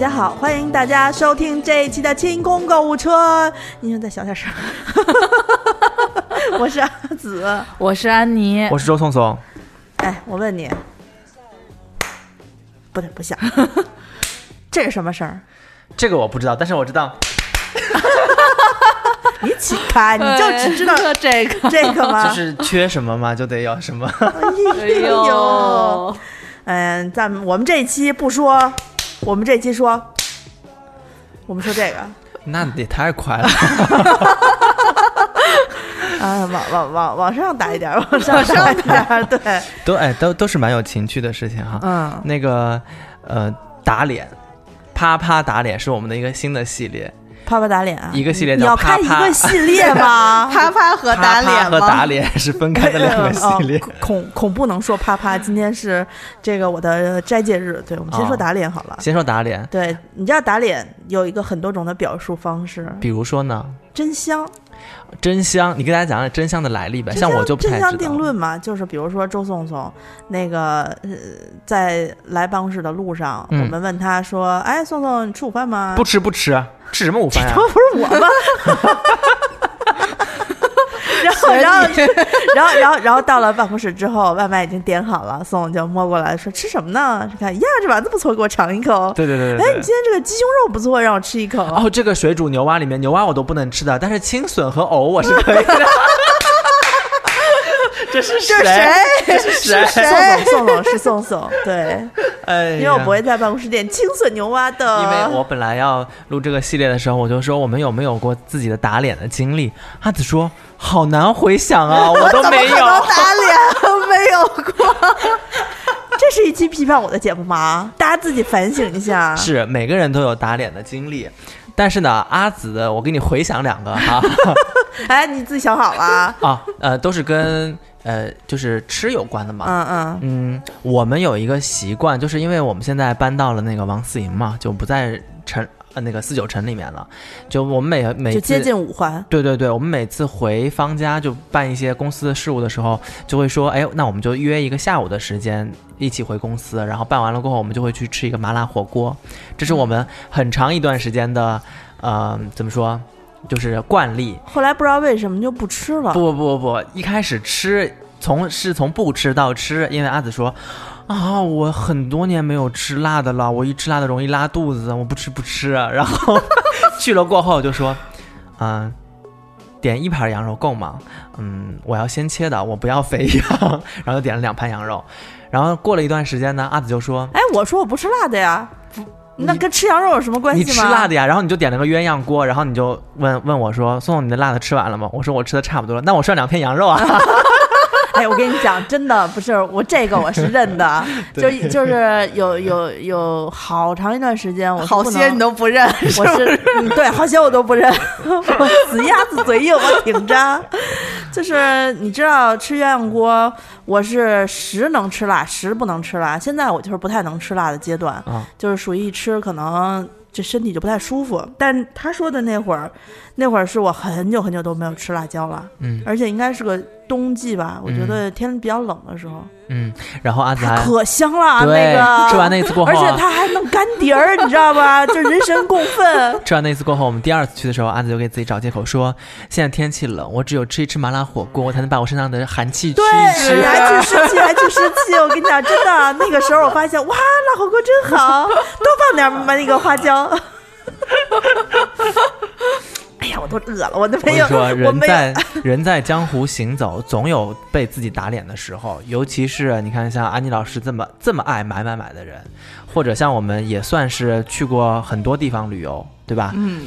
家好，欢迎大家收听这一期的清空购物车。你们再小点声。我是阿紫，我是安妮，我是周松松。哎，我问你，不对，不像，这是什么声儿？这个我不知道，但是我知道，你起开，你就只知道这个这个吗？就是缺什么嘛，就得有什么。哎呦，嗯，咱们我们这一期不说，我们这期说，我们说这个。那也太快了。啊，往往往往上打一点，往上打一点，对，都哎，都都是蛮有情趣的事情哈。嗯，那个呃，打脸，啪啪打脸是我们的一个新的系列，啪啪打脸啊，一个系列你要看一个系列吗？啪啪和打啪啪脸吗？和打脸是分开的两个系列 哦。恐恐不能说啪啪，今天是这个我的斋戒日，对，我们先说哦打脸好了。先说打脸，对，你知道打脸有一个很多种的表述方式，比如说呢，真香，真香，你给大家讲讲真香的来历呗。像我就不真香。定论嘛，就是比如说周颂颂那个呃，在来办公室的路上，嗯我们问他说：“哎，颂颂，你吃午饭吗？”不吃不吃，吃什么午饭呀这？不是我吗？然后，然后，然后，然后，然后到了办公室之后，外卖已经点好了，宋就摸过来说：“吃什么呢？”看呀，这丸子不错，给我尝一口。对对对对哎，你今天这个鸡胸肉不错，让我吃一口。哦，这个水煮牛蛙里面牛蛙我都不能吃的，但是青笋和藕我是可以的。这是谁？这是谁？这是谁？宋总，宋总是宋总，对，哎，因为我不会在办公室点青笋牛蛙的，因为我本来要录这个系列的时候，我就说我们有没有过自己的打脸的经历？阿紫说好难回想啊，我都没有。打脸没有过。这是一期批判我的节目吗？大家自己反省一下。是每个人都有打脸的经历，但是呢，阿紫我给你回想两个哈 哎，你自己想好了？啊呃都是跟呃就是吃有关的嘛。嗯嗯嗯，我们有一个习惯，就是因为我们现在搬到了那个王四营嘛，就不在城呃那个四九城里面了，就我们每每次就接近五环。对对对，我们每次回方家就办一些公司的事务的时候，就会说，哎，那我们就约一个下午的时间一起回公司，然后办完了过后，我们就会去吃一个麻辣火锅，这是我们很长一段时间的，呃，怎么说，就是惯例。后来不知道为什么就不吃了。不不不不，一开始吃从是从不吃到吃，因为阿紫说。啊，我很多年没有吃辣的了，我一吃辣的容易拉肚子，我不吃不吃。然后 去了过后就说，嗯、点一盘羊肉够吗？嗯，我要先切的，我不要肥羊。然后就点了两盘羊肉。然后过了一段时间呢，阿紫就说哎，我说我不吃辣的呀，那跟吃羊肉有什么关系吗你吗？吃辣的呀，然后你就点了个鸳鸯锅，然后你就问问我说，宋宋你的辣的吃完了吗？我说我吃的差不多了，那我涮两片羊肉啊。哎，我跟你讲，真的不是我这个我是认的，就就是有有有好长一段时间，我好些你都不认，我是嗯对，好些我都不认，我死鸭子嘴硬，我挺着。就是你知道吃鸳鸯锅，我是十能吃辣，十不能吃辣。现在我就是不太能吃辣的阶段，啊就是属于一吃可能这身体就不太舒服。但他说的那会儿，那会儿是我很久很久都没有吃辣椒了，嗯而且应该是个冬季吧，我觉得天比较冷的时候，嗯，然后阿紫还可香了那个。吃完那次过后而且他，还弄干碟儿，你知道吧？就人神共愤。吃完那次过后，我们第二次去的时候，阿紫就给自己找借口说，现在天气冷，我只有吃一吃麻辣火锅，我才能把我身上的寒气驱对，一驱。还去湿气，还去湿气。我跟你讲，真的，那个时候我发现，哇，辣火锅真好，多放点儿那个花椒。我都饿了，我都没有，我说。人在人在江湖行走，总有被自己打脸的时候。尤其是你看，像安妮老师这么这么爱买买买的人，或者像我们也算是去过很多地方旅游，对吧？嗯，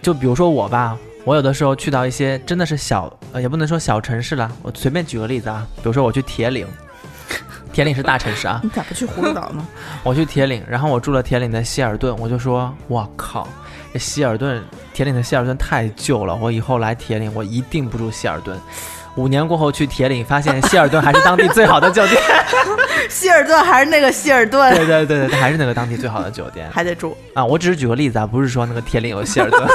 就比如说我吧，我有的时候去到一些真的是小，呃，也不能说小城市了。我随便举个例子啊，比如说我去铁岭，铁岭是大城市啊，你咋不去葫芦岛呢？我去铁岭，然后我住了铁岭的希尔顿，我就说，我靠，这希尔顿铁岭的希尔顿太旧了，我以后来铁岭我一定不住希尔顿。五年过后去铁岭，发现希尔顿还是当地最好的酒店。希尔顿还是那个希尔顿，对对对对，它还是那个当地最好的酒店还得住。啊。我只是举个例子啊，不是说那个铁岭有希尔顿。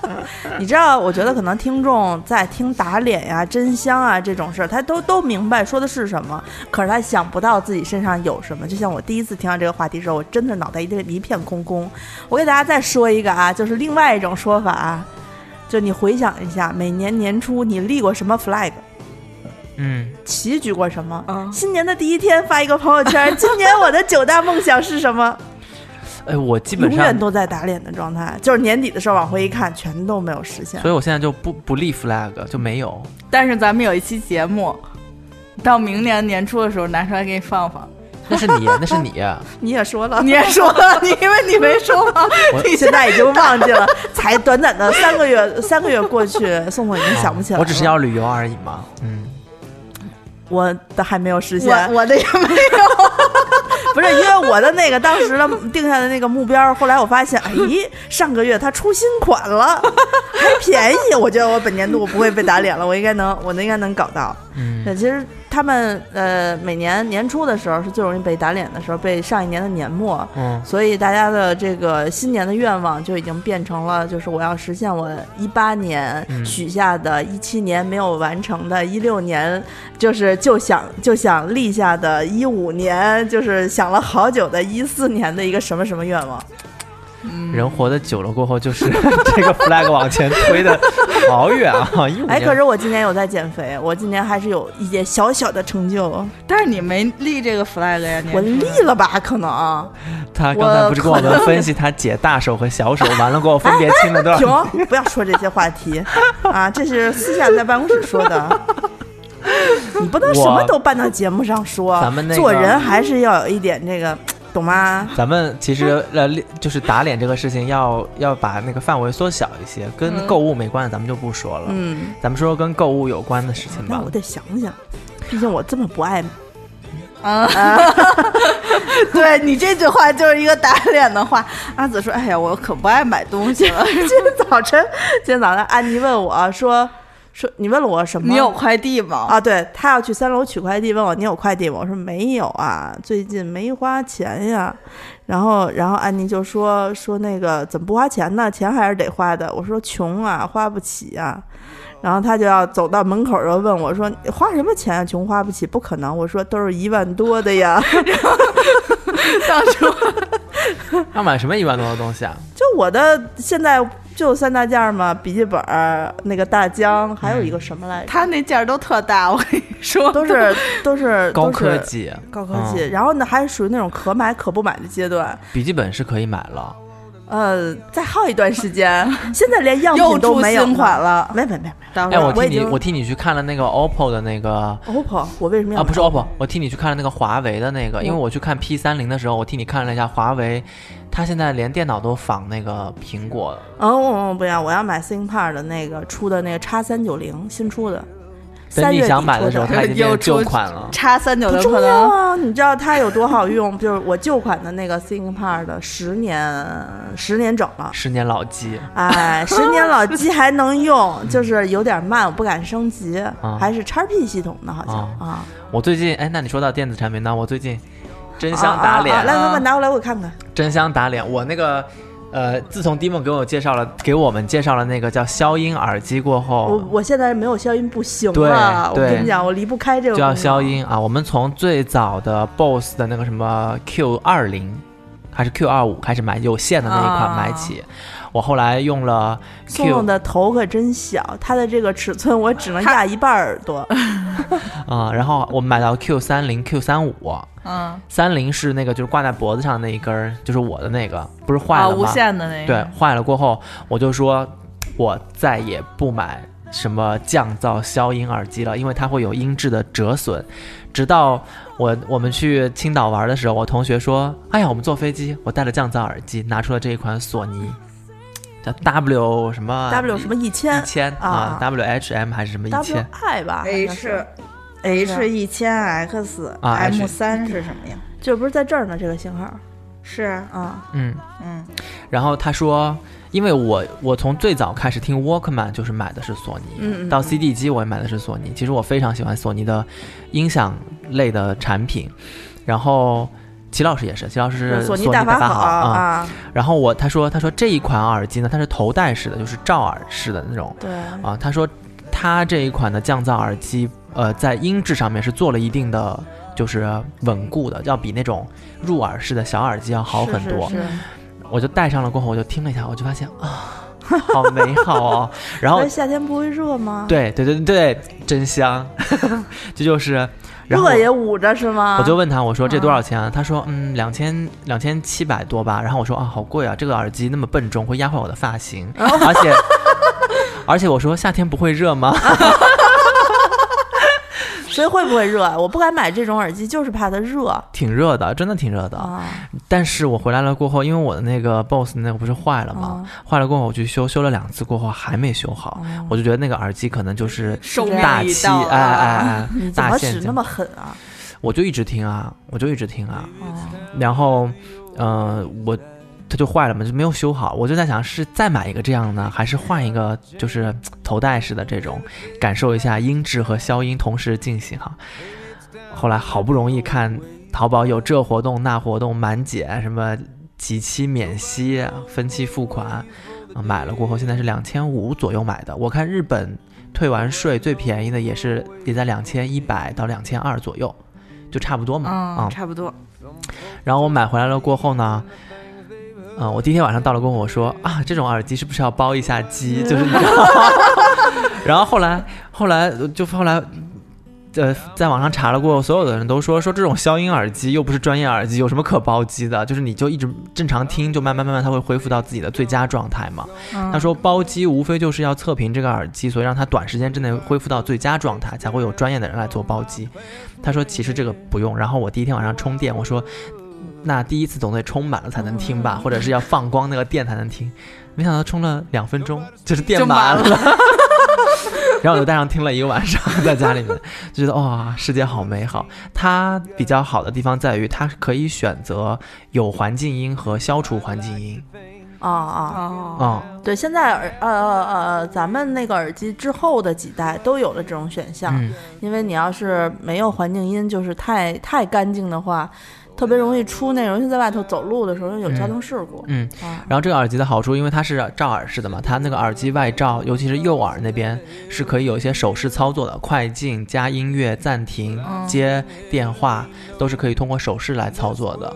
你知道，我觉得可能听众在听打脸呀、真香啊这种事儿，他都都明白说的是什么，可是他想不到自己身上有什么。就像我第一次听到这个话题的时候，我真的脑袋一片一片空空。我给大家再说一个啊，就是另外一种说法啊，就你回想一下，每年年初你立过什么 flag？嗯，旗举过什么？嗯新年的第一天发一个朋友圈，今年我的九大梦想是什么？哎，我基本上永远，都在打脸的状态，就是年底的时候往回一看，全都没有实现所。以我现在就不不立 flag，就没有。但是咱们有一期节目，到明年年初的时候拿出来给你放放。那是你，那是你。你也说了，你也说了，你因为你没说吗？你现在已经忘记了，才短短的三个月，三个月过去，宋宋已经想不起来了。我只是要旅游而已嘛。嗯，我的还没有实现，我我的也没有。不是因为我的那个当时的定下的那个目标，后来我发现，哎，上个月它出新款了，还便宜，我觉得我本年度我不会被打脸了，我应该能，我应该能搞到。嗯，其实他们呃每年年初的时候是最容易被打脸的时候，被上一年的年末，嗯，所以大家的这个新年的愿望就已经变成了，就是我要实现我一八年嗯许下的，一七年没有完成的，一六年就是就想就想立下的，一五年就是想了好久的，一四年的一个什么什么愿望。人活得久了过后，就是 这个 flag 往前推的好远啊！一五哎，可是我今年有在减肥，我今年还是有一点小小的成就，但是你没立这个 flag 呀？我立了吧？可能。他刚才不是跟我们分析他姐大手和小手，完了过后分别亲了多少？停，不要说这些话题 啊！这是私下在办公室说的。你不能什么都搬到节目上说，咱们那个做人还是要有一点这个，懂吗？咱们其实呃，就是打脸这个事情要要把那个范围缩小一些，跟嗯购物没关的咱们就不说了。嗯，咱们说跟购物有关的事情吧那我。得想想，毕竟我这么不爱。啊，对你这句话就是一个打脸的话。阿紫说：“哎呀，我可不爱买东西了。今天早晨，今天早上安妮问我说说你问了我什么？你有快递吗？啊？对他要去三楼取快递，问我你有快递吗？我说没有啊，最近没花钱呀。然后，然后安妮就说说那个怎么不花钱呢？钱还是得花的。我说穷啊，花不起呀。然后他就要走到门口，然后问我说：“你花什么钱啊？穷花不起，不可能。”我说：“都是一万多的呀。当初要 买什么一万多的东西啊？就我的现在就三大件儿嘛，笔记本儿、那个大疆，还有一个什么来着？他那件儿都特大，我跟你说，都是 都是高科技，高科技。然后呢，还是属于那种可买可不买的阶段。笔记本是可以买了。呃，再耗一段时间，现在连样品都出没有新款。了。没没没没哎，我替你，我替你去看了那个 OPPO 的那个，OPPO，我为什么要啊，不是 OPPO，我替你去看了那个华为的那个，因为我去看 P 三零的时候，我替你看了一下华为，它现在连电脑都仿那个苹果，哦，我我不要，我要买 ThinkPad 的那个出的那个叉三九零新出的。等你三月底想买的时候，它已经旧款了。叉三九不重要零可能啊！你知道它有多好用？就是我旧款的那个 ThinkPad 的十年，十年整了。十年老机，哎，十年老机还能用，就是有点慢，我不敢升级，还是 XP 系统的，好像啊。我最近哎，那你说到电子产品呢？我最近真香打脸，啊啊啊来来来，拿过来我看看。真香打脸。我那个呃，自从 Dimon 给我介绍了，给我们介绍了那个叫消音耳机过后，我我现在没有消音不行对了，我跟你讲，我离不开这个。就要消。音啊。我们从最早的 BOSS 的那个什么 Q 二零还是 Q 二五开始买有线的那一款啊买起，我后来用了宋 Q 宋的头可真小，他的这个尺寸我只能压一半耳朵。啊、然后我买到 Q 三零、Q 三五。嗯三零是那个就是挂在脖子上那一根儿，就是我的那个，不是坏啊了吗？无线的那个对，坏了过后，我就说，我再也不买什么降噪消音耳机了，因为它会有音质的折损。直到我我们去青岛玩的时候，我同学说：“哎呀，我们坐飞机，我带了降噪耳机，拿出了这一款索尼，叫 W 什么？W 什么一一千千啊，WHM 还是什么一，W 千 I 吧 H H 一千 X 啊 M 三是什么呀？就不是在这儿呢，这个型号。是啊，啊。嗯。嗯。然后他说，因为我我从最早开始听 Walkman 就是买的是索尼，嗯嗯到 CD 机我也买的是索尼。其实我非常喜欢索尼的音响类的产品，然后齐老师也是，齐老师是索尼大法好啊、啊，然后我他说他说这一款耳机呢，它是头戴式的，就是罩耳式的那种对，啊。他说他这一款的降噪耳机，呃，在音质上面是做了一定的就是稳固的，要比那种入耳式的小耳机要好很多。是是是我就戴上了过后，我就听了一下，我就发现啊，好美好哦。然后哎夏天不会热吗？，对对对对，真香，这就是。热也捂着是吗？我就问他，我说这多少钱啊？他说嗯，两千两千七百多吧。然后我说啊，好贵啊，这个耳机那么笨重，会压坏我的发型，而且而且我说夏天不会热吗？所以会不会热啊？我不敢买这种耳机，就是怕它热挺热的，真的挺热的。啊。但是我回来了过后，因为我的那个 BOSS 那个不是坏了吗？啊坏了过后我去修，修了两次过后还没修好，哦我就觉得那个耳机可能就是寿命大气，已到哎哎啊哎，怎大限将么使那么狠啊？我就一直听啊，我就一直听啊，哦，然后，呃，我它就坏了嘛，就没有修好。我就在想，是再买一个这样呢，还是换一个就是头戴式的这种，感受一下音质和消音同时进行哈。后来好不容易看淘宝有这活动那活动，满减什么几期免息、分期付款，呃买了过后现在是两千五左右买的。我看日本退完税最便宜的也是也在两千一百到两千二左右，就差不多嘛。啊嗯，差不多。然后我买回来了过后呢，嗯、我第一天晚上到了跟，我说啊，这种耳机是不是要包一下机？就是你知道吗？然后后来后来就后来。呃，在网上查了过，所有的人都说说这种消音耳机又不是专业耳机，有什么可包机的？就是你就一直正常听，就慢慢慢慢它会恢复到自己的最佳状态嘛。嗯他说包机无非就是要测评这个耳机，所以让它短时间之内恢复到最佳状态，才会有专业的人来做包机。他说其实这个不用。然后我第一天晚上充电，我说那第一次总得充满了才能听吧，或者是要放光那个电才能听。没想到充了两分钟，就是电就满满了。然后我就带上听了一个晚上，在家里面就觉得哇，世界好美好。它比较好的地方在于，它可以选择有环境音和消除环境音。哦哦，哦，嗯，对，现在耳呃呃呃，咱们那个耳机之后的几代都有了这种选项，嗯，因为你要是没有环境音，就是太太干净的话，特别容易出那种，尤其在外头走路的时候有交通事故。嗯，啊，然后这个耳机的好处，因为它是罩耳式的嘛，它那个耳机外罩，尤其是右耳那边是可以有一些手势操作的，快进、加音乐、暂停、嗯接电话，都是可以通过手势来操作的。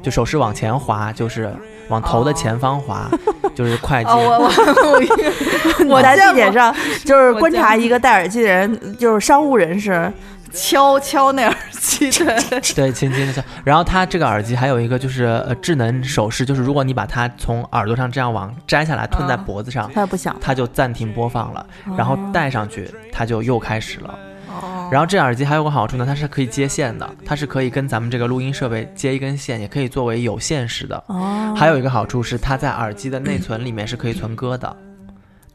就手势往前滑，就是往头的前方滑，就是 快进。哦，我我 我见过地铁上就是观察一个戴耳机的人，就是商务人士，敲敲那耳机 对，对，轻轻的敲。然后它这个耳机还有一个就是呃智能手势，就是如果你把它从耳朵上这样往摘下来，吞在嗯脖子上。它就暂停播放了，然后哦戴上去，它就又开始了。哦然后这耳机还有个好处呢，它是可以接线的，它是可以跟咱们这个录音设备接一根线，也可以作为有线式的。哦，还有一个好处是，它在耳机的内存里面是可以存歌的。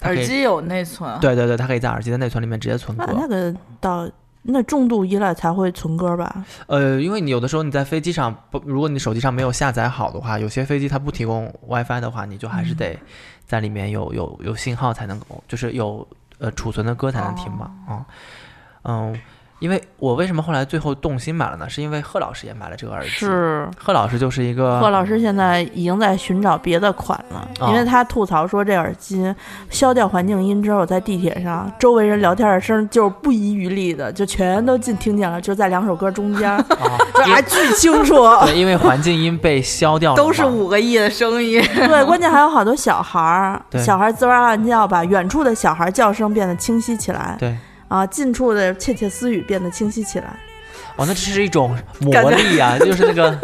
耳机有内存，对对对，它可以在耳机的内存里面直接存歌。那那个到那重度依赖才会存歌吧？呃，因为你有的时候你在飞机上不，如果你手机上没有下载好的话，有些飞机它不提供 WiFi 的话，你就还是得在里面有有有信号才能够，就是有呃储存的歌才能听嘛。嗯嗯，因为我为什么后来最后动心买了呢？是因为贺老师也买了这个耳机。是。贺老师就是一个贺老师现在已经在寻找别的款了，哦因为他吐槽说这耳机消掉环境音之后，在地铁上周围人聊天的声就是不遗余力的，就全都进听见了，就在两首歌中间，还巨清楚。对，因为环境音被消掉了，都是五个亿的声音，对，关键还有好多小孩儿，小孩儿滋哇乱叫，把远处的小孩叫声变得清晰起来，对。啊，近处的窃窃私语变得清晰起来。哦，那这是一种魔力啊，就是那个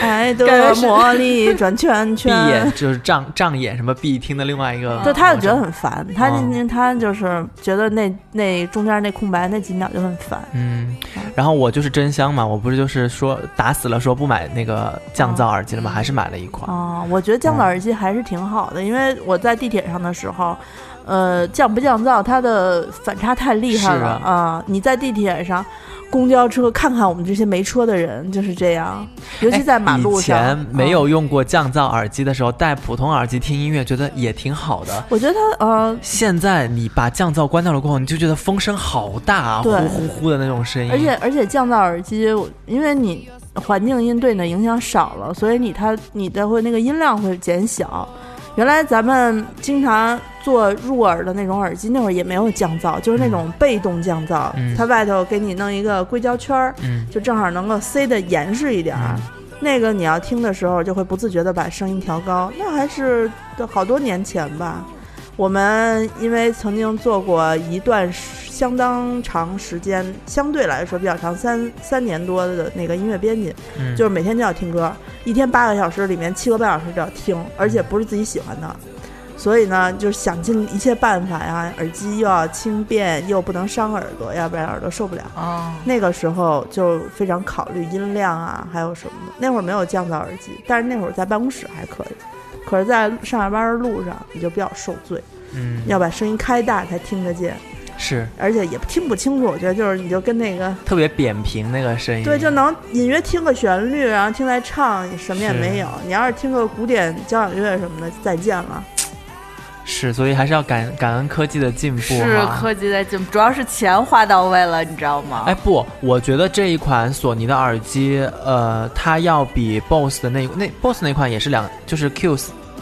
爱的魔力转圈圈 闭。眼，就是障障眼什么闭听的另外一个，对，他就觉得很烦，他嗯他就是觉得那那中间那空白那几秒就很烦。嗯，然后我就是真香嘛，我不是就是说打死了说不买那个降噪耳机了吗？还是买了一款。啊、我觉得降噪耳机还是挺好的，因为我在地铁上的时候，呃，降不降噪，它的反差太厉害了啊、你在地铁上、公交车，看看我们这些没车的人就是这样，尤其在马路以前没嗯有用过降噪耳机的时候，戴普通耳机听音乐，觉得也挺好的。我觉得它呃，现在你把降噪关掉了过后，你就觉得风声好大啊，呼对呼呼的那种声音。而且而且降噪耳机，因为你环境音对你的影响少了，所以你它你的会那个音量会减小。原来咱们经常做入耳的那种耳机，那会儿也没有降噪，就是那种被动降噪，嗯它外头给你弄一个硅胶圈儿，嗯就正好能够塞得严实一点儿。嗯那个你要听的时候，就会不自觉地把声音调高。那还是好多年前吧。我们因为曾经做过一段时相当长时间，相对来说比较长，三三年多的那个音乐编辑，嗯，就是每天就要听歌，一天八个小时里面七个半小时就要听，而且不是自己喜欢的。所以呢，就是想尽一切办法呀，耳机又要轻便，又不能伤耳朵，要不然耳朵受不了。哦，那个时候就非常考虑音量啊，还有什么的。那会儿没有降噪耳机，但是那会儿在办公室还可以，可是在上下班的路上你就比较受罪，嗯要把声音开大才听得见，是而且也听不清楚。我觉得就是你就跟那个特别扁平那个声音，对，就能隐约听个旋律，然后听在唱，什么也没有。你要是听个古典交响乐什么的，再见了。是，所以还是要感感恩科技的进步是。科技在进步，主要是钱花到位了，你知道吗？哎不，我觉得这一款索尼的耳机，呃，它要比 BOSS 的那那 BOSS 那款也是两，就是 Q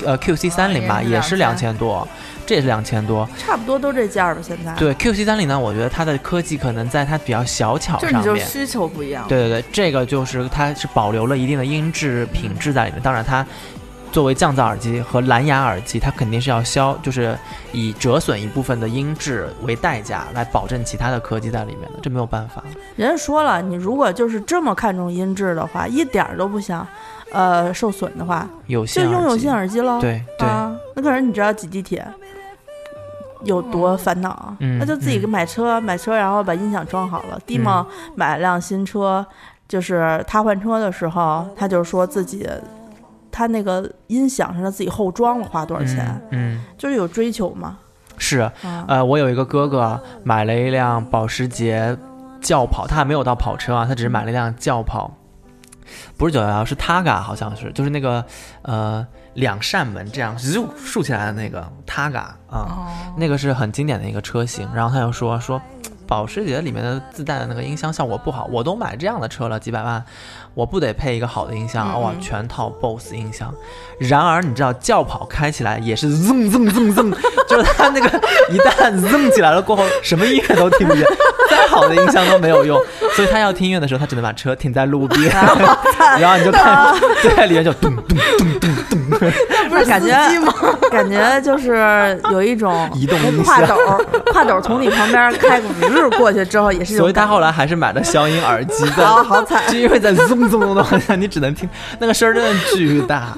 呃 QC 三零吧，也是两千多，这也是两千多。差不多都这价儿吧，现在。对 QC 三零呢，我觉得它的科技可能在它比较小巧上面。就是需求不一样。对对对，这个就是它是保留了一定的音质品质在里面。当然，它作为降噪耳机和蓝牙耳机，它肯定是要消，就是以折损一部分的音质为代价来保证其他的科技在里面的，这没有办法。人家说了，你如果就是这么看重音质的话，一点儿都不想，呃，受损的话，有就用有线耳机喽。对对、啊，那可是你知道挤地铁有多烦恼啊？嗯那就自己嗯买车，买车然后把音响装好了。蒂梦买了辆新车，就是他换车的时候，他就说自己。他那个音响是他自己后装了，花多少钱？嗯？嗯，就是有追求嘛。是。啊，呃，我有一个哥哥买了一辆保时捷轿跑，他还没有到跑车啊，他只是买了一辆轿跑，不是九幺幺，是 Targa，好像是，就是那个呃两扇门这样咻竖起来的那个 Targa 啊、哦，那个是很经典的一个车型。然后他又说说。保时捷里面的自带的那个音箱效果不好，我都买这样的车了，几百万，我不得配一个好的音箱？嗯哇，全套 BOSS 音箱。然而你知道轿跑开起来也是 zon zon zon zon，，就是它那个一旦 zoom 起来了过后，什么音乐都听不见，再好的音箱都没有用。所以他要听音乐的时候，他只能把车停在路边，然后你就看对里面就咚咚咚咚咚，不是感觉吗？感觉就是有一种 移动音箱跨斗儿，跨斗从你旁边开个日过去之后，也是所以他后来还是买了消音耳机的。好好惨，就因为在嗡嗡嗡的往下，你只能听那个声儿，真的巨大啊！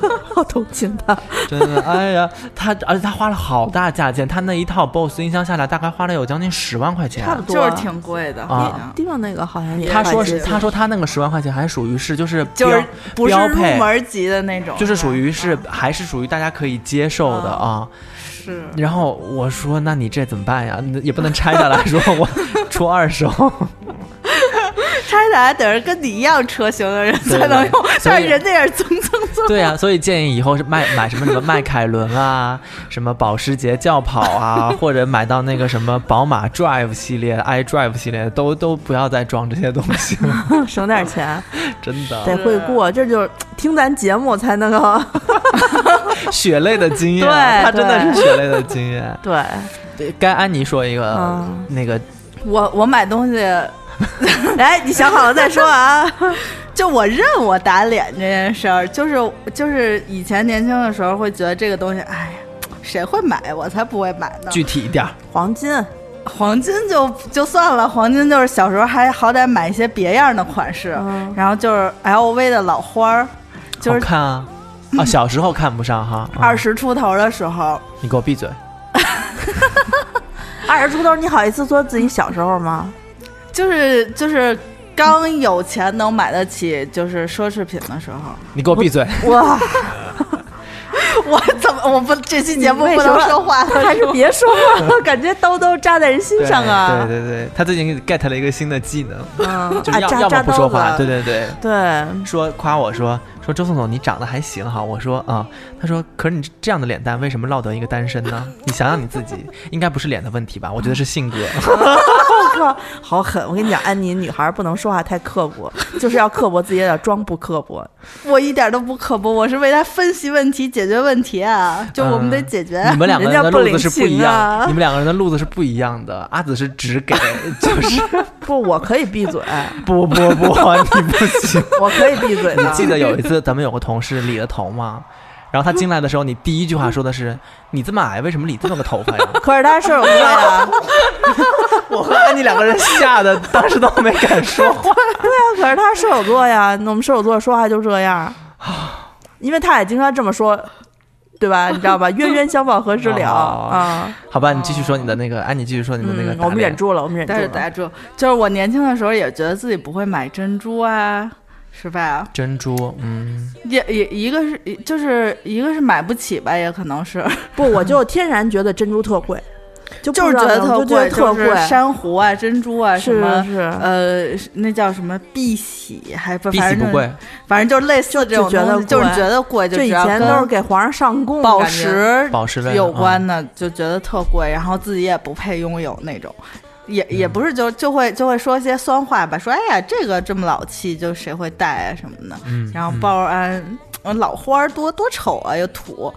好同情他。真的，哎呀，他而且他花了好大价钱，他那一套 BOSS 音箱下来，大概花了有将近十万块钱。差不多就是挺贵的，啊地方那个好像也他说是，他说他那个十万块钱还属于是就是就是标不是入门级的那种，就是属于是还是属于大家可以接受的啊。是然后我说，那你这怎么办呀？也不能拆下来说我出二手。拆下来等着跟你一样车型的人才能用，但是人家也是蹭蹭蹭。对啊，所以建议以后是卖买什么什么迈凯伦啊，什么保时捷轿跑啊，或者买到那个什么宝马 Drive 系列、iDrive 系列，都都不要再装这些东西了，省点钱，真的得会过，这就是听咱节目才能够 血泪的经验，对他真的是血泪的经验。对。对，该安妮说一个、嗯那个我我买东西，来，你想好了再说啊。就我认我打脸这件事儿，就是就是以前年轻的时候会觉得这个东西，哎呀，谁会买？我才不会买呢。具体一点儿，黄金，黄金就就算了，黄金就是小时候还好歹买一些别样的款式，嗯然后就是 LV 的老花儿，就是好看啊。啊，小时候看不上哈，嗯二十出头的时候，你给我闭嘴！二十出头，你好意思说自己小时候吗？就是就是刚有钱能买得起就是奢侈品的时候，你给我闭嘴！哇，我怎么我不这期节目不为什么能说话了？还是别说话了，感觉刀都扎在人心上啊。对对对，他最近 get 了一个新的技能，嗯，就要、啊扎要么不说话，扎刀子对对对，对，说夸我说说周宋总你长得还行哈，我说啊、他说可是你这样的脸蛋为什么落得一个单身呢？你想想你自己，应该不是脸的问题吧？我觉得是性格。靠，好狠！我跟你讲，安妮，女孩不能说话太刻薄，就是要刻薄自己，也得装不刻薄。我一点都不刻薄，我是为他分析问题、解决问题啊！就我们得解决。你们两个人的路子是不一样，人家不领情啊你们两个人的路子是不一样的。阿紫是只给，就是 不，我可以闭嘴，不不不，你不行。我可以闭嘴的。你记得有一次咱们有个同事理了头吗？然后他进来的时候，你第一句话说的是：“ 你这么矮，为什么理这么个头发呀 可是他射手座呀，？” 我和安妮两个人吓得当时都没敢说话。可是他射手座呀，我们射手座说话就这样，因为他也经常这么说，对吧？你知道吧？冤冤相报何时了哦啊？好吧，你继续说你的那个，安妮继续说你的那个嗯，我们忍住了，我们忍住但是了。打住，就是我年轻的时候也觉得自己不会买珍珠啊，是吧？珍珠，嗯，也也一个是就是一个是买不起吧，也可能是 不，我就天然觉得珍珠特贵，就就是觉得特就觉得贵，就是特贵，珊瑚啊、珍珠啊什么。是，呃，那叫什么碧玺，还不碧玺不，贵，反正就是类似这种就觉得东西，就是觉得贵，就就以前都是给皇上上供，宝石宝石有嗯关的，就觉得特贵，然后自己也不配拥有那种，也也嗯不是就就会就会说些酸话吧，说哎呀这个这么老气，就谁会戴啊什么的，嗯，然后嗯报安、呃老花儿多多丑啊又土。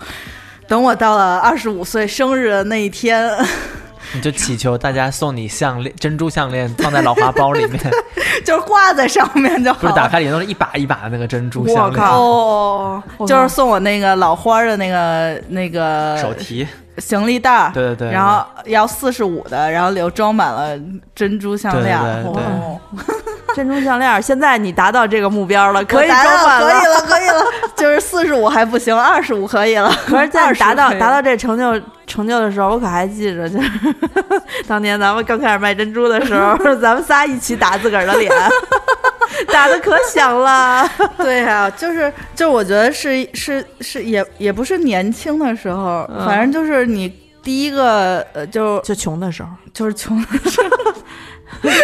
等我到了二十五岁生日的那一天，你就祈求大家送你项链，珍珠项链放在老花包里面，就是挂在上面就好。不是打开里面都是一把一把的那个珍珠项链，靠哦，我靠就是送我那个老花儿的那个那个手提，行李袋儿，对对对，然后要四十五的，然后里头装满了珍珠项链。对对对哦珍珠项链。现在你达到这个目标了，可以装满了可以了，可以了，就是四十五还不行，二十五可以了。可是，在你20达到达到这成就成就的时候，我可还记着，就是当年咱们刚开始卖珍珠的时候，咱们仨一起打自个儿的脸，打的可响了。对呀、就是就是，我觉得是是是，也也不是年轻的时候，嗯反正就是你第一个呃，就就穷的时候，就是穷的时候，就是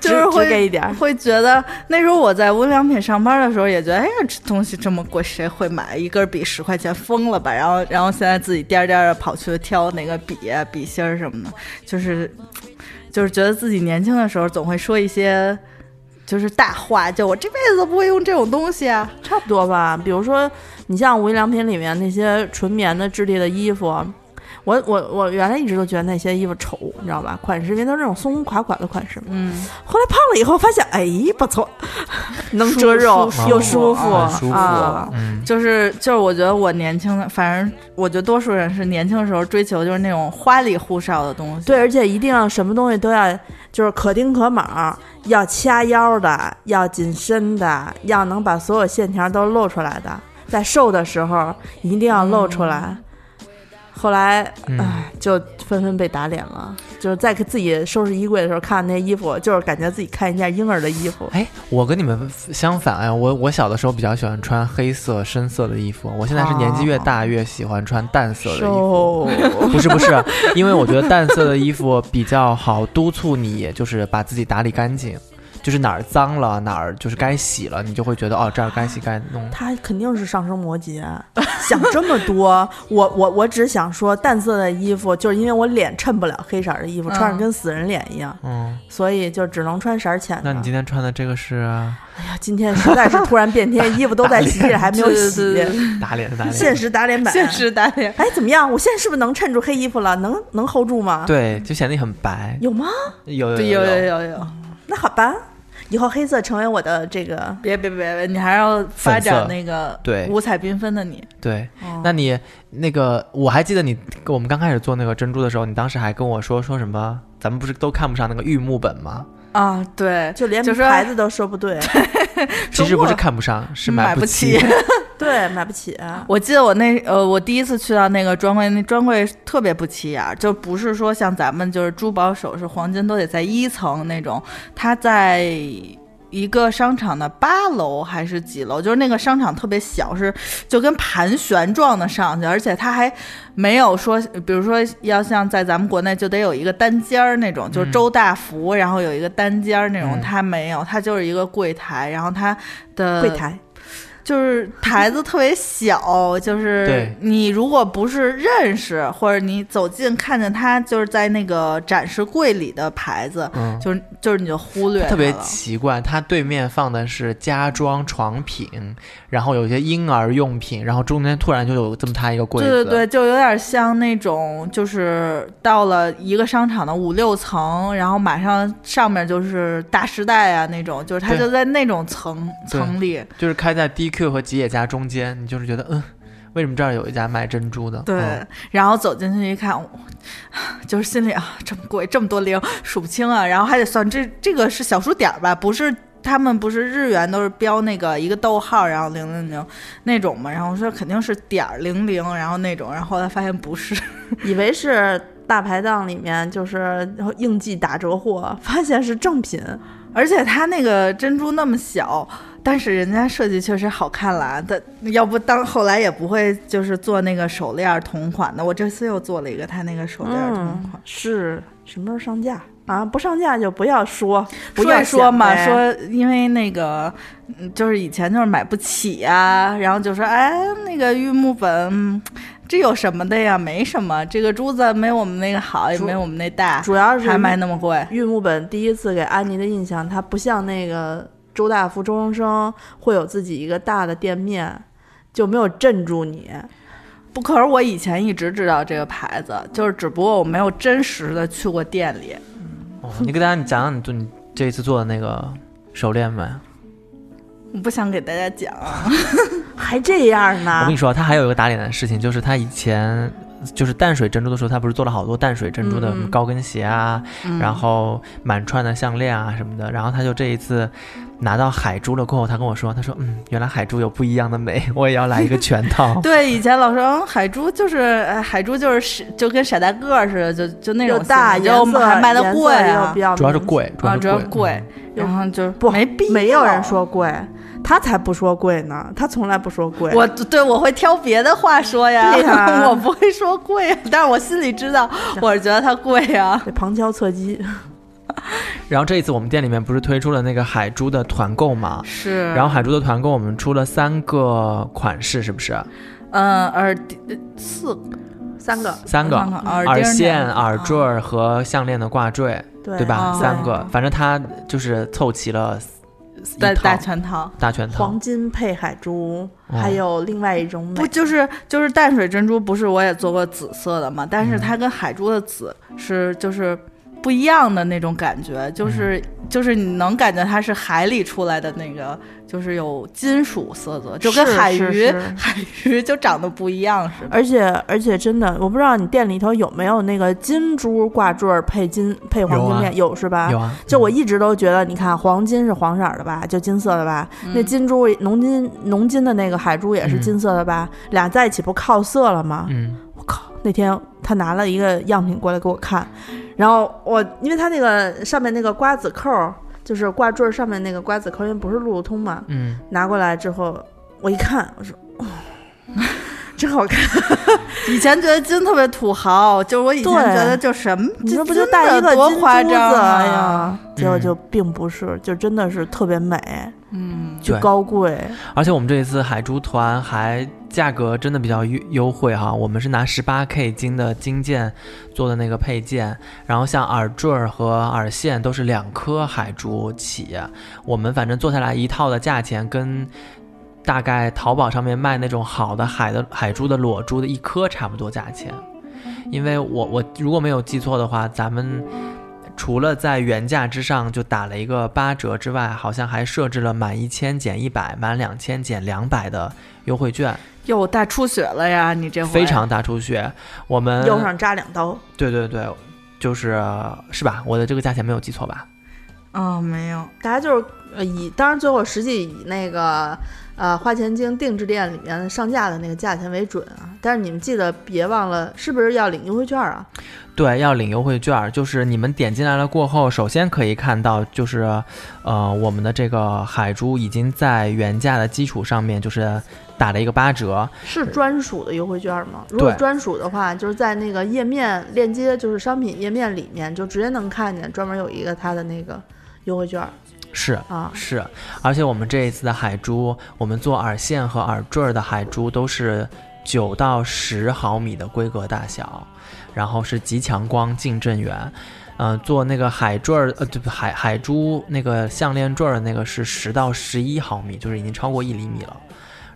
只只给会一点儿。会觉得那时候我在无印良品上班的时候，也觉得哎呀，这东西这么贵，谁会买？一根笔十块钱，疯了吧？然后然后现在自己颠儿颠儿的跑去挑那个笔啊、笔芯儿什么的，就是就是觉得自己年轻的时候总会说一些。就是大话，就我这辈子都不会用这种东西啊！差不多吧。比如说，你像无印良品里面那些纯棉的质地的衣服，我我我原来一直都觉得那些衣服丑，你知道吧？款式因为都是那种松松垮垮的款式嘛。嗯，后来胖了以后发现，哎，不错，能遮肉又舒舒服服啊很舒服啊。嗯，就是就是，我觉得我年轻的，反正我觉得多数人是年轻的时候追求就是那种花里胡哨的东西。对，而且一定要什么东西都要就是可丁可卯，要掐腰的，要紧身的，要能把所有线条都露出来的，在瘦的时候一定要露出来。后来，嗯唉，就纷纷被打脸了。就是在自己收拾衣柜的时候，看那些衣服，就是感觉自己看一件婴儿的衣服。哎，我跟你们相反哎，我我小的时候比较喜欢穿黑色深色的衣服，我现在是年纪越大越喜欢穿淡色的衣服。瘦，不是不是，因为我觉得淡色的衣服比较好督促你，就是把自己打理干净，就是哪儿脏了哪儿就是该洗了，你就会觉得哦这儿该洗该弄。他肯定是上升摩羯，想这么多。我我我只想说，淡色的衣服，就是因为我脸衬不了黑色儿的衣服，嗯穿上跟死人脸一样，嗯，所以就只能穿色儿浅的。那你今天穿的这个是啊哎呀，今天实在是突然变天，衣服都在洗衣里还没有洗，打脸打脸。现实打脸版。现实打脸。哎，怎么样？我现在是不是能衬住黑衣服了？能能 hold 住吗？，对，就显得你很白。有吗？有有，有有有有，那好吧，以后黑色成为我的这个。别别别别，你还要发展那个对五彩缤纷的你。对，哦那你那个我还记得你我们刚开始做那个珍珠的时候，你当时还跟我说说什么？咱们不是都看不上那个玉木本吗？啊，对，就连牌子都说不对，其实不是看不上，是买不买起。对，买不起。我记得我那呃，我第一次去到那个专柜，那专柜特别不起眼儿，就不是说像咱们就是珠宝首饰、黄金都得在一层那种，它在一个商场的八楼还是几楼，就是那个商场特别小，是就跟盘旋状的上去，而且它还没有说，比如说要像在咱们国内就得有一个单间儿那种，就是周大福，然后有一个单间儿那种，嗯。它没有，它就是一个柜台，然后它的柜台，就是台子特别小，就是你如果不是认识，或者你走近看见它就是在那个展示柜里的牌子，嗯，就是就是你就忽略它特别奇怪，它对面放的是家装床品，然后有一些婴儿用品，然后中间突然就有这么大一个柜子，对对对，就有点像那种，就是到了一个商场的五六层，然后马上上面就是大时代啊那种，就是它就在那种层层里。就是开在 DQ 和吉野家中间，你就是觉得嗯，为什么这儿有一家卖珍珠的？对，嗯然后走进去一看，就是心里啊，这么贵，这么多零，数不清啊，然后还得算这这个是小数点儿吧，不是。他们不是日元都是标那个一个逗号，然后零零零那种嘛，然后我说肯定是点儿零零，然后那种，然后后来发现不是，以为是大排档里面就是应季打折货，发现是正品。而且它那个珍珠那么小，但是人家设计确实好看啦。但要不当后来也不会就是做那个手链儿同款的。我这次又做了一个他那个手链儿同嗯款，，是什么时候上架啊？不上架就不要说，不要说嘛，说因为那个嗯就是以前就是买不起啊，然后就说哎那个玉木本。嗯这有什么的呀？没什么，这个珠子没我们那个好，也没我们那大，主要是还卖那么贵。玉木本第一次给安妮的印象，它不像那个周大福、周生生会有自己一个大的店面，就没有镇住你。不，可是我以前一直知道这个牌子，就是只不过我没有真实的去过店里。哦，你给大家你讲讲你做你这一次做的那个手链呗。我不想给大家讲啊，还这样呢我跟你？说，他还有一个打脸的事情，就是他以前就是淡水珍珠的时候，他不是做了好多淡水珍珠的高跟鞋啊，然后满串的项链啊什么的。然后他就这一次拿到海珠了过后，他跟我说，他说嗯，原来海珠有不一样的美，我也要来一个全套。对，以前老说嗯海珠就是呃海珠就是是就跟傻大个儿似的，就就那种大，就还卖的贵啊。比，较主要是贵，主啊，主要要是贵，然后就不没必要，没有人说贵，他才不说贵呢，他从来不说贵。我对我会挑别的话说呀，我不会说贵，但是我心里知道，我是觉得它贵呀。这旁敲侧击，然后这一次我们店里面不是推出了那个海珠的团购嘛？是然后海珠的团购我们出了三个款式，是不是？嗯，耳钉四个三个三个耳耳线、耳坠和项链的挂坠，对对吧？啊三个，反正它就是凑齐了大大全套。大全套黄。金配海珠，哦还有另外一种美不，就是就是淡水珍珠，不是我也做过紫色的嘛？但是嗯它跟海珠的紫是就是不一样的那种感觉，就是、嗯就是你能感觉它是海里出来的那个，就是有金属色泽，就跟海鱼 海鱼就长得不一样似的。而且而且真的，我不知道你店里头有没有那个金珠挂坠儿配金配黄金链，有,、是吧？有啊，就我一直都觉得，你看黄金是黄色儿的吧，就金色的吧，那金珠浓金浓金的那个海珠也是金色的吧，俩在一起不靠色了吗？嗯，我靠！那天他拿了一个样品过来给我看，然后我因为他那个上面那个瓜子扣，就是挂坠上面那个瓜子扣，因为不是路路通嘛，嗯拿过来之后我一看，我说。哦真好看！以前觉得金特别土豪，就是我以前对觉得就什么，你说不就戴一个多金珠子？夸张啊哎呀，结果嗯就并不是，就真的是特别美，嗯，就高贵。而且我们这一次海珠团还价格真的比较优优惠哈，我们是拿十八 K 金的金件做的那个配件，然后像耳坠儿和耳线都是两颗海珠起，我们反正做下来一套的价钱跟。大概淘宝上面卖那种好的海的海珠的裸珠的一颗差不多价钱，因为我我如果没有记错的话，咱们除了在原价之上就打了一个八折之外，好像还设置了满一千减一百，满两千减两百的优惠券，哟，大出血了呀！你这非常大出血。我们右上扎两刀，对对对，就是是吧？我的这个价钱没有记错吧？哦，没有，大家就是呃以，当然最后实际以那个呃花钱精定制店里面上架的那个价钱为准啊。但是你们记得别忘了，是不是要领优惠券啊？对，要领优惠券，就是你们点进来了过后，首先可以看到，就是呃，我们的这个海珠已经在原价的基础上面，就是打了一个八折。是专属的优惠券吗？如果专属的话，就是在那个页面链接，就是商品页面里面就直接能看见，专门有一个它的那个优惠券。是啊。是，而且我们这一次的海珠，我们做耳线和耳坠儿的海珠都是九到十毫米的规格大小，然后是极强光、近震源。嗯、做那个海坠儿，呃，对不，海海珠那个项链坠儿的那个是十到十一毫米，就是已经超过一厘米了。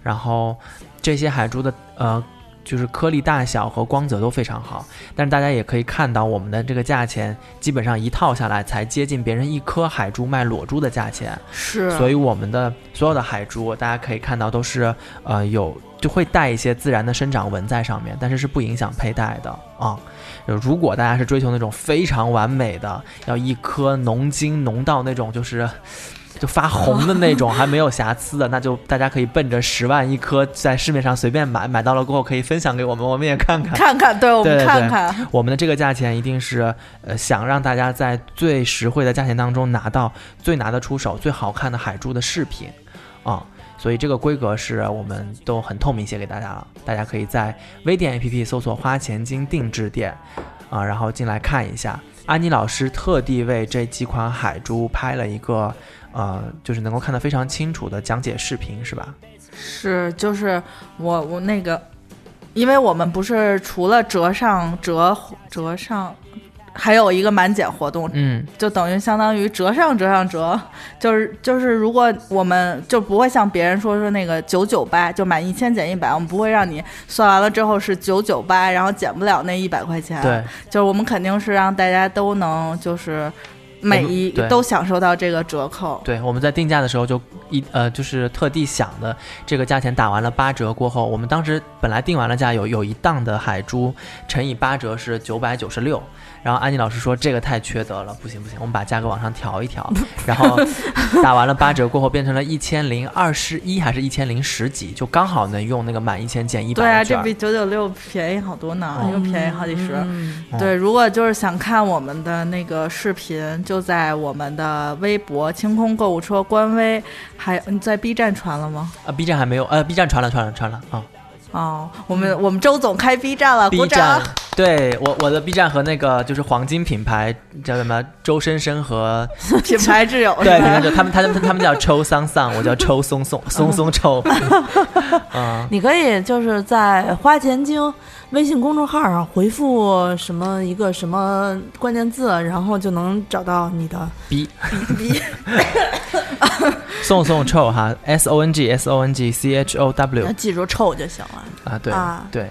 然后这些海珠的呃，就是颗粒大小和光泽都非常好。但是大家也可以看到，我们的这个价钱基本上一套下来才接近别人一颗海珠卖裸珠的价钱。是所以我们的所有的海珠，大家可以看到都是呃有就会带一些自然的生长纹在上面，但是是不影响佩戴的啊。就如果大家是追求那种非常完美的，要一颗浓金浓到那种就是。就发红的那种，还没有瑕疵的，那就大家可以奔着十万一颗，在市面上随便买，买到了过后可以分享给我们，我们也看看。看看，对我们看看，我们的这个价钱一定是，呃，想让大家在最实惠的价钱当中拿到最拿得出手、最好看的海珠的饰品，啊、所以这个规格是我们都很透明写给大家了，大家可以在微店 APP 搜索“花钱金定制店”，啊、然后进来看一下。安妮老师特地为这几款海珠拍了一个，呃，就是能够看得非常清楚的讲解视频，是吧？是就是我我那个，因为我们不是除了折上折折上，还有一个满减活动，嗯，就等于相当于折上折上折，就是就是如果我们就不会像别人说说那个九九八，就满一千减一百，我们不会让你算完了之后是九九八，然后减不了那一百块钱。对，就是我们肯定是让大家都能就是每一都享受到这个折扣。对，我们在定价的时候就一呃，就是特地想的这个价钱打完了八折过后，我们当时本来定完了价有有一档的海珠乘以八折是九百九十六，然后安妮老师说这个太缺德了，不行不行，我们把价格往上调一调，然后打完了八折过后变成了一千零二十一还是一千零十几，就刚好能用那个满一千减一百对啊。这比九九六便宜好多呢，哦又便宜好几十。对，如果就是想看我们的那个视频，就在我们的微博“清空购物车”官微，还你在 B 站传了吗？啊，B 站还没有，呃，B 站传了传了传了啊。哦，我们我们周总开 B 站了，鼓 B 掌站！对我我的 B 站和那个就是黄金品牌叫什么周生生和 品牌挚友。对，品牌就他们他们他们叫抽桑桑，我叫抽松松松松抽，嗯，你可以就是在花钱精微信公众号上回复什么一个什么关键字，然后就能找到你的 B B B。送送臭哈，S O N G S O N G C H O 要 W 记住臭就行了。啊，对啊对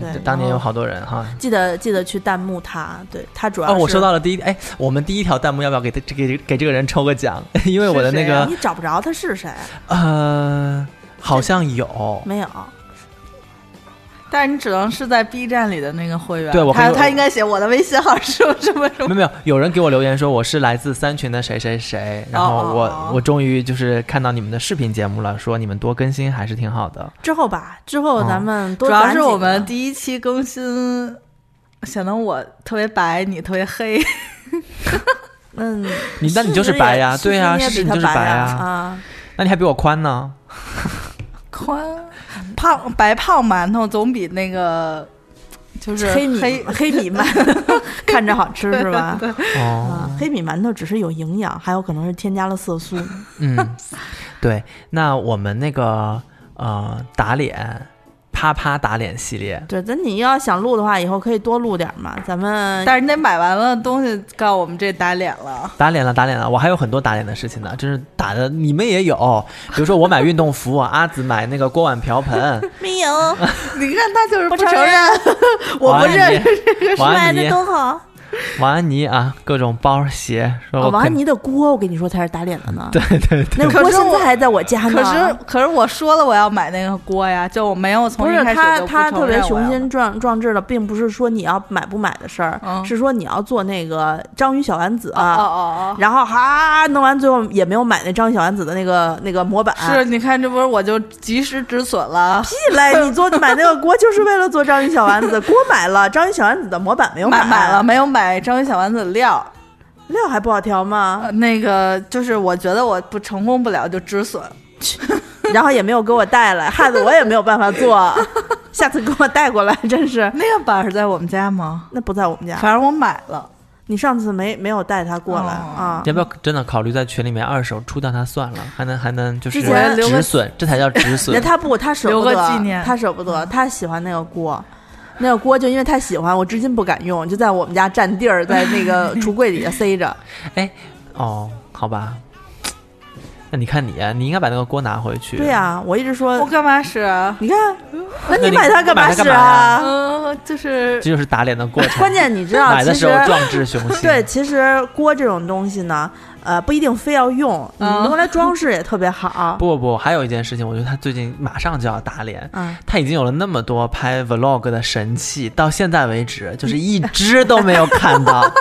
对当年有好多人哈。记得记得去弹幕他，对他主要哦，我收到了第一哎，我们第一条弹幕要不要给他给给这个人抽个奖？因为我的那个啊你找不着他是谁，呃，好像有，没有。但是你只能是在 B 站里的那个会员。对我可以他他应该写我的微信号是什么什么什么。没有没有，有人给我留言说我是来自三群的谁谁谁，然后我、我终于就是看到你们的视频节目了，说你们多更新还是挺好的。之后吧，之后咱们多主要是我们第一期更新，显得我特别白，你特别黑。嗯，你那你就是白呀对呀事实事实你就是白呀啊。那你还比我宽呢？宽 胖白胖馒头总比那个就是黑米黑 黑米馒头 看着好吃是吧？哦啊，，黑米馒头只是有营养，还有可能是添加了色素。嗯，对，那我们那个呃打脸啪啪打脸系列，对，咱你要想录的话，以后可以多录点嘛。咱们但是你得买完了东西告我们这打脸了。打脸了，打脸了！我还有很多打脸的事情呢，真是打的你们也有。比如说我买运动服，阿紫买那个锅碗瓢盆，没有，你看他就是不承承认，我不认妮，王安妮买的，多好。王安妮啊，各种包鞋，说哦，王安妮的锅，我跟你说才是打脸的呢。对对对，那个锅现在还在我家呢。可是可是我说了我要买那个锅呀，就我没有从不是一开始他，就不他特别承认我要雄心壮壮志的，并不是说你要买不买的事儿，嗯是说你要做那个章鱼小丸子，哦哦哦然后哈弄完最后也没有买那章鱼小丸子的那个那个模板。哦，是你看这不是我就及时止损了，屁嘞！你做买那个锅 就是为了做章鱼小丸子，锅买了，章鱼小丸子的模板没有买买了，没有买章鱼小丸子的料？料还不好调吗？呃那个就是我觉得我不成功不了就止损。然后也没有给我带来，害得我也没有办法做。下次给我带过来，真是那个板是在我们家吗？那不在我们家。反正我买了。你上次没没有带他过来哦啊？要不要真的考虑在群里面二手出掉它算了，还能还能就是之前留个止损，这才叫止 损那。他不，他舍留不得，个纪念他舍不得，他喜欢那个锅。那个锅就因为太喜欢，我至今不敢用，就在我们家占地儿，在那个 橱柜底下塞着。哎哦，好吧。那你看你，你应该把那个锅拿回去。对呀、我一直说我，干嘛使啊？你看，那那你你买它干嘛使啊？嗯，就是这就是打脸的过程。关键你知道，买的其实时候壮志雄 心。对，其实锅这种东西呢，呃，不一定非要用，你嗯用来装饰也特别好。不不不，还有一件事情，我觉得他最近马上就要打脸。嗯，他已经有了那么多拍 vlog 的神器，到现在为止就是一 只都没有看到。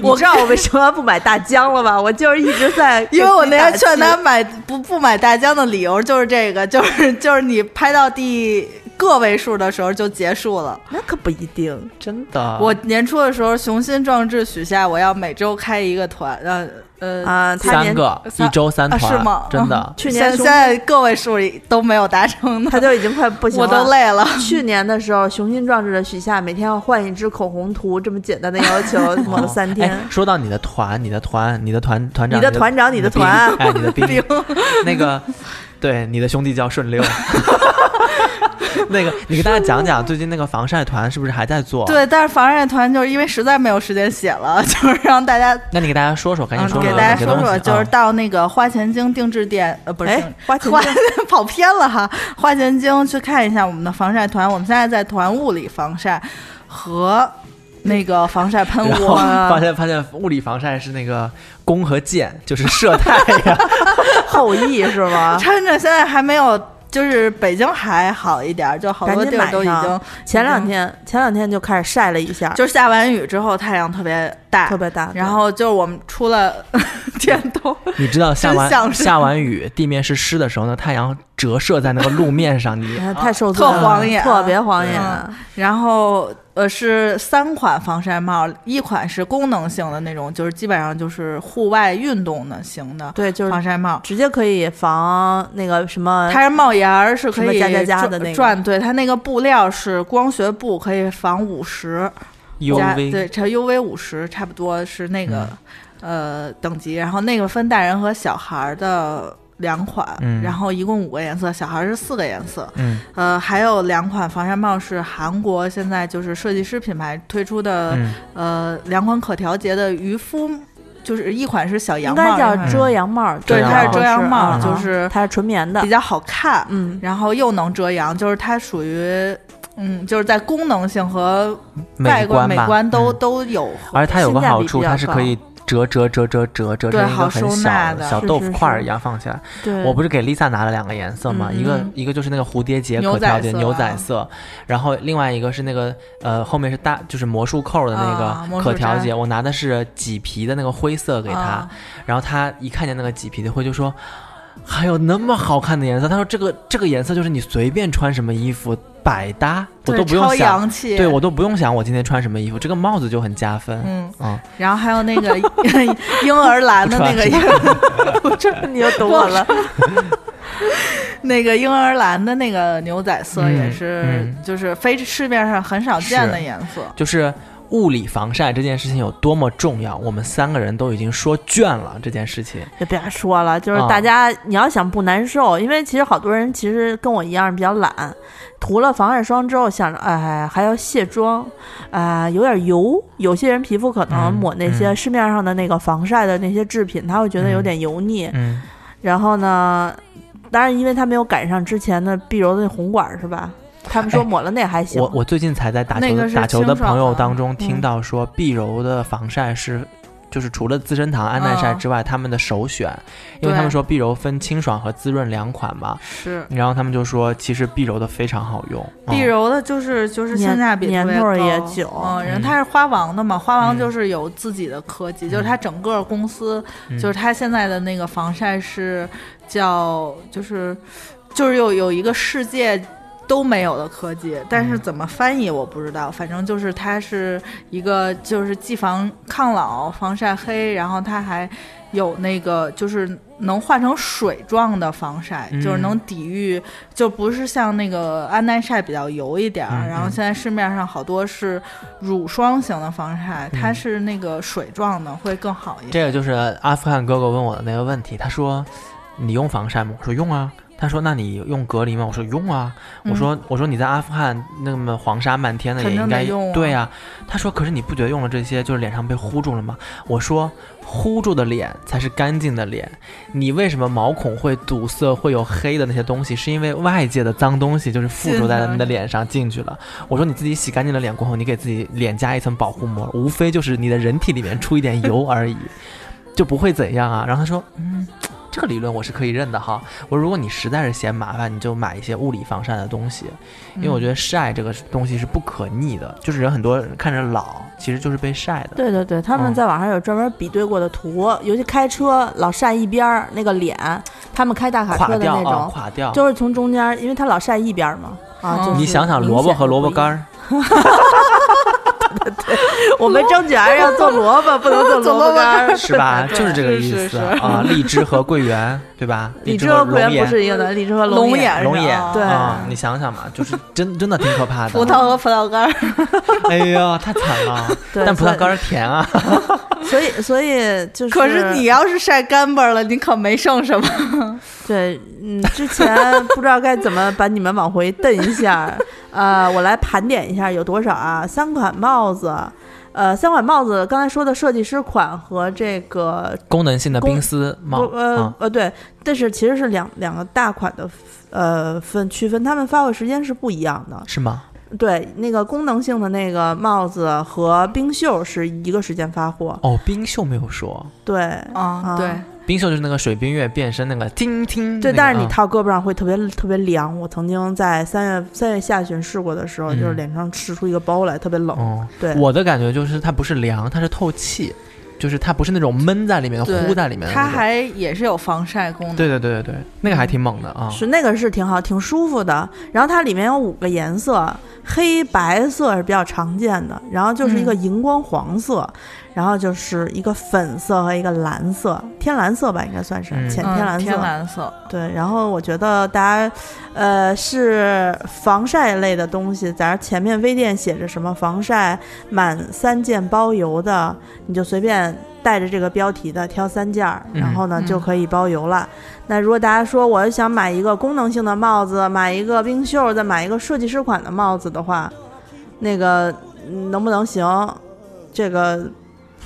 我知道我为什么不买大疆了吧？我就是一直在因为我那天劝他买不不买大疆的理由就是这个，就是就是你拍到第个位数的时候就结束了。那可不一定。真的，我年初的时候雄心壮志许下，我要每周开一个团，呃呃啊、他年三个一周三啊团，是吗真的。去年现现在个位数都没有达成，他就已经快不行了我。都累了。去年的时候，雄心壮志的许下每天要换一支口红涂这么简单的要求，抹了三天。哎，说到你的团，你的团，你的团团长，你的团长你的兵团哎，你的兵，那个，对，你的兄弟叫顺溜。那个，你给大家讲讲最近那个防晒团是不是还在做？，对，但是防晒团就是因为实在没有时间写了，就是让大家那你给大家说说，赶紧嗯说说，给大家说说，就是啊到那个花钱精定制店，呃，不是哎，花钱花 跑偏了哈，花钱精去看一下我们的防晒团，我们现在在团物理防晒和那个防晒喷雾。发现发现物理防晒是那个弓和箭，就是射太阳。后羿是吗？趁着现在还没有，就是北京还好一点，就好多地儿都已经，前两天前两天就开始晒了一下，就下完雨之后太阳特别大，特别大。然后就是我们出了 电动你知道下完下完雨，地面是湿的时候呢，太阳折射在那个路面上，你哎太受特罪了，晃眼特别晃眼。嗯然后呃是三款防晒帽，一款是功能性的那种，就是基本上就是户外运动的型的对，就是防晒帽。直接可以防那个什么，它是帽檐儿，是可以什么加加加的那个转，对它那个布料是光学布，可以防五十加 UV 对，它 UV 五十差不多是那个、呃等级，然后那个分大人和小孩儿的两款，嗯然后一共五个颜色，小孩儿是四个颜色，嗯呃，还有两款防晒帽是韩国现在就是设计师品牌推出的，嗯呃，两款可调节的渔夫，就是一款是小应羊帽，该叫遮阳帽。对，它是遮阳帽，啊就是它是纯棉的比。较好看，嗯，然后又能遮阳，就是它属于。嗯，就是在功能性和外观、美吧观都、嗯都有。而且它有个好处，它是可以折折折折折折成一个很小小豆腐块儿一样放起来。对，我不是给 Lisa 拿了两个颜色吗？一个嗯一个就是那个蝴蝶结可调节牛仔色，然后另外一个是那个呃后面是大就是魔术扣的那个可调节，我拿的是麂皮的那个灰色给他啊，然后他一看见那个麂皮的灰就说。还有那么好看的颜色，他说这个这个颜色就是你随便穿什么衣服百搭，我都不用超想。对我都不用想我今天穿什么衣服，这个帽子就很加分。嗯，嗯，然后还有那个 婴儿蓝的那个 不这 你又懂我了。那个婴儿蓝的那个牛仔色嗯也是，嗯就是非市面上很少见的颜色。就是物理防晒这件事情有多么重要，我们三个人都已经说倦了这件事情。就别说了，就是啊大家你要想不难受，因为其实好多人其实跟我一样比较懒，涂了防晒霜之后想着哎还要卸妆，啊、有点油，有些人皮肤可能嗯抹那些嗯市面上的那个防晒的那些制品，他会觉得有点油腻，嗯，然后呢，当然因为他没有赶上之前的碧柔的那红管儿是吧？他们说哎抹了那还行，我我最近才在打球那个是的打球的朋友当中听嗯到说，碧柔的防晒是。就是除了资生堂安耐晒嗯之外，他们的首选，因为他们说碧柔分清爽和滋润两款嘛，是然后他们就说其实碧柔的非常好用，碧嗯柔的，就是就是性价比特别年头也高久嗯，然后它是花王的嘛，花王嗯就是有自己的科技，就是它整个公司，嗯就是它现在的那个防晒是叫就是就是有有一个世界。都没有的科技，但是嗯怎么翻译我不知道，反正就是它是一个就是既防抗老、防晒黑，然后它还有那个就是能化成水状的防晒，嗯就是能抵御，就不是像那个安耐晒比较油一点儿，嗯然后现在市面上好多是乳霜型的防晒，它嗯是那个水状的，会更好一点。这个就是阿富汗哥哥问我的那个问题，他说你用防晒吗？我说用啊。他说：“那你用隔离吗？”我说：“用啊。我说：“我说你在阿富汗那么黄沙漫天的，也应该得用啊对呀、他说：“可是你不觉得用了这些，就是脸上被糊住了吗？”我说：“糊住的脸才是干净的脸。你为什么毛孔会堵塞，会有黑的那些东西，是因为外界的脏东西就是附着在你的脸上进去了。我说你自己洗干净了脸过后，你给自己脸加一层保护膜，无非就是你的人体里面出一点油而已，就不会怎样啊。”然后他说：“嗯。”这个理论我是可以认的哈。我说如果你实在是嫌麻烦，你就买一些物理防晒的东西，因为我觉得晒这个东西是不可逆的。就是人很多人看着老，其实就是被晒的。对对对，他们嗯在网上有专门比对过的图，尤其开车老晒一边儿那个脸，他们开大卡车的那种，垮掉。就是从中间，因为他老晒一边嘛，啊，嗯就是你想想萝卜和萝卜干儿，我们争取还是要做萝卜，不能做 做萝卜干儿。是吧？就是这个意思啊。荔枝和桂圆，对吧？荔枝枝和和桂圆不龙眼，是一个的，荔枝和龙眼眼龙眼啊对啊，你想想嘛，就是真真的挺可怕的。葡萄和葡萄干儿，哎呀，太惨了。但葡萄干儿，甜啊。所以所以就是，可是你要是晒干巴了，你可没剩什么。对，嗯，之前不知道该怎么把你们往回蹬一下，呃，我来盘点一下有多少啊？三款帽子，呃，三款帽子，刚才说的设计师款和这个功能性的冰丝帽不，呃、啊，呃，对，但是其实是两两个大款的呃分区分，他们发货时间是不一样的。是吗？对，那个功能性的那个帽子和冰袖是一个时间发货。哦，冰袖没有说，对，啊，对，冰袖就是那个水冰月变身那个听听。对，那个但是你啊套胳膊上会特别特别凉。我曾经在三月三月下旬试过的时候，就是嗯脸上吃出一个包来，特别冷。哦，对，我的感觉就是它不是凉，它是透气，就是它不是那种闷在里面、对糊在里面的。它还也是有防晒功能。对对对对对，那个还挺猛的啊。是那个是挺好，挺舒服的。然后它里面有五个颜色，黑白色是比较常见的，然后就是一个嗯荧光黄色，然后就是一个粉色和一个蓝色，天蓝色吧，应该算是、嗯浅嗯，天蓝色。天蓝色，对，然后我觉得大家，呃，是防晒类的东西，在这前面微店写着什么防晒满三件包邮的，你就随便带着这个标题的挑三件儿，然后呢、嗯就可以包邮了。那如果大家说我想买一个功能性的帽子，买一个冰袖，再买一个设计师款的帽子的话，那个嗯能不能行？这个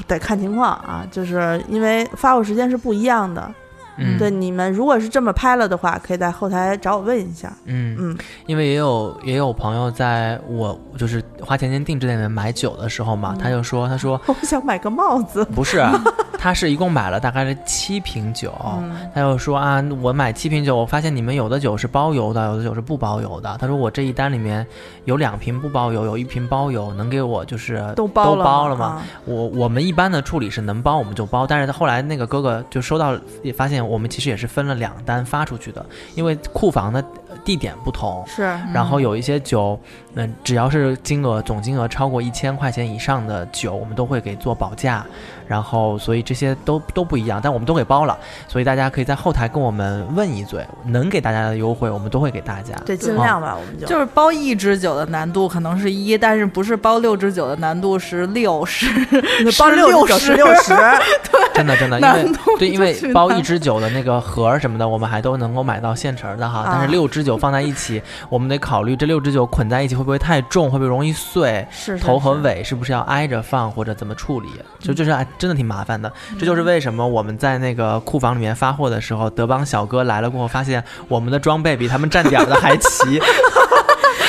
得看情况啊，就是因为发货时间是不一样的。嗯，对，你们如果是这么拍了的话，可以在后台找我问一下。嗯嗯，因为也有也有朋友在我就是花钱钱定制店里面买酒的时候嘛，他就说他说 我想买个帽子。不是，啊他是一共买了大概是七瓶酒。嗯，他就说啊，我买七瓶酒，我发现你们有的酒是包邮的，有的酒是不包邮的。他说我这一单里面有两瓶不包邮，有一瓶包邮，能给我就是都包了，包了吗？啊我我们一般的处理是能包我们就包，但是后来那个哥哥就收到也发现我们其实也是分了两单发出去的，因为库房的地点不同。是，然后有一些酒，嗯、只要是金额总金额超过一千块钱以上的酒，我们都会给做保价，然后所以这些都都不一样，但我们都给包了，所以大家可以在后台跟我们问一嘴，能给大家的优惠我们都会给大家。对，尽量吧，我们就就是包一支酒的难度可能是一，但是不是包六支酒的难度是六，是包是六九十六十，真的真的，因为对，因为包一支酒的那个盒儿什么的，我们还都能够买到现成儿的哈。但啊是六支酒放在一起，我们得考虑这六支酒捆在一起会不会太重，会不会容易碎。是是头和尾是不是要挨着放，或者怎么处理？就就是还真的挺麻烦的。这就是为什么我们在那个库房里面发货的时候，德邦小哥来了过后，发现我们的装备比他们站点的还齐，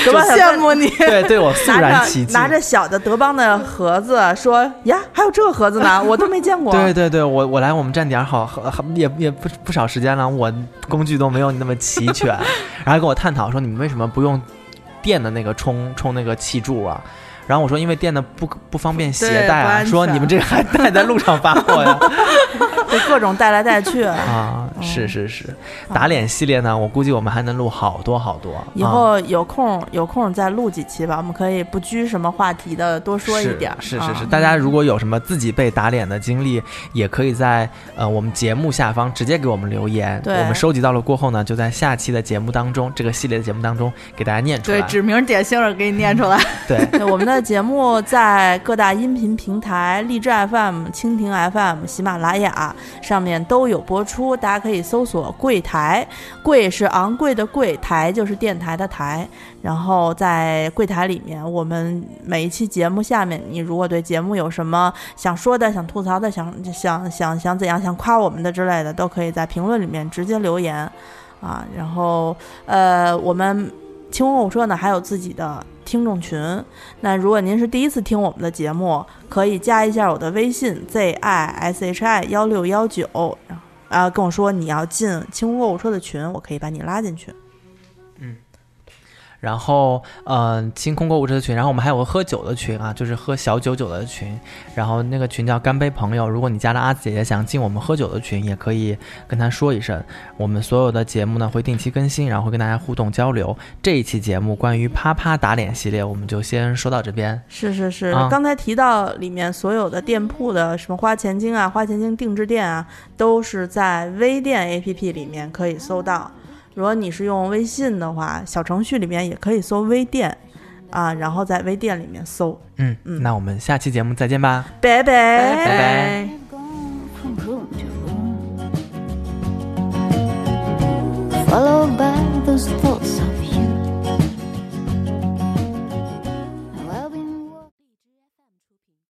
德邦小哥羡慕你。对，对我肃然起敬。拿着小的德邦的盒子，说呀，还有这个盒子呢，我都没见过。对对对，我我来我们站点好好好也也不不少时间了，我工具都没有你那么齐全，然后跟我探讨说你们为什么不用电的那个充充那个气柱啊？然后我说因为电的不不方便携带啊，说你们这还带在路上发货呀？就各种带来带去。啊，是是是，打脸系列呢，我估计我们还能录好多好多。啊以后有空有空再录几期吧，我们可以不拘什么话题的多说一点儿。是是是大家如果有什么自己被打脸的经历，也可以在呃我们节目下方直接给我们留言。对我们收集到了过后呢，就在下期的节目当中，这个系列的节目当中给大家念出来。对，指名点姓的给你念出来。对 对，我们的节目在各大音频平台，荔枝 FM、蜻蜓 FM、喜马拉雅上面都有播出，大家可以搜索“柜台”，柜是昂贵的柜，台就是电台的台。然后在柜台里面，我们每一期节目下面，你如果对节目有什么想说的、想吐槽的、想想想想怎样、想夸我们的之类的，都可以在评论里面直接留言啊。然后呃，我们清空购物车呢还有自己的听众群，那如果您是第一次听我们的节目，可以加一下我的微信 z i s h i 幺六幺九，啊，跟我说你要进清空购物车的群，我可以把你拉进去。然后，嗯、清空购物车的群，然后我们还有个喝酒的群啊，就是喝小酒酒的群，然后那个群叫干杯朋友。如果你加了阿紫姐姐想进我们喝酒的群，也可以跟她说一声。我们所有的节目呢会定期更新，然后会跟大家互动交流。这一期节目关于啪啪打脸系列，我们就先说到这边。是是是，刚才提到里面所有的店铺的什么花钱精啊、花钱精定制店啊，都是在微店 APP 里面可以搜到。如果你是用微信的话，小程序里面也可以搜微店啊，然后在微店里面搜。嗯，嗯那我们下期节目再见吧。拜拜拜拜 followed by those thoughts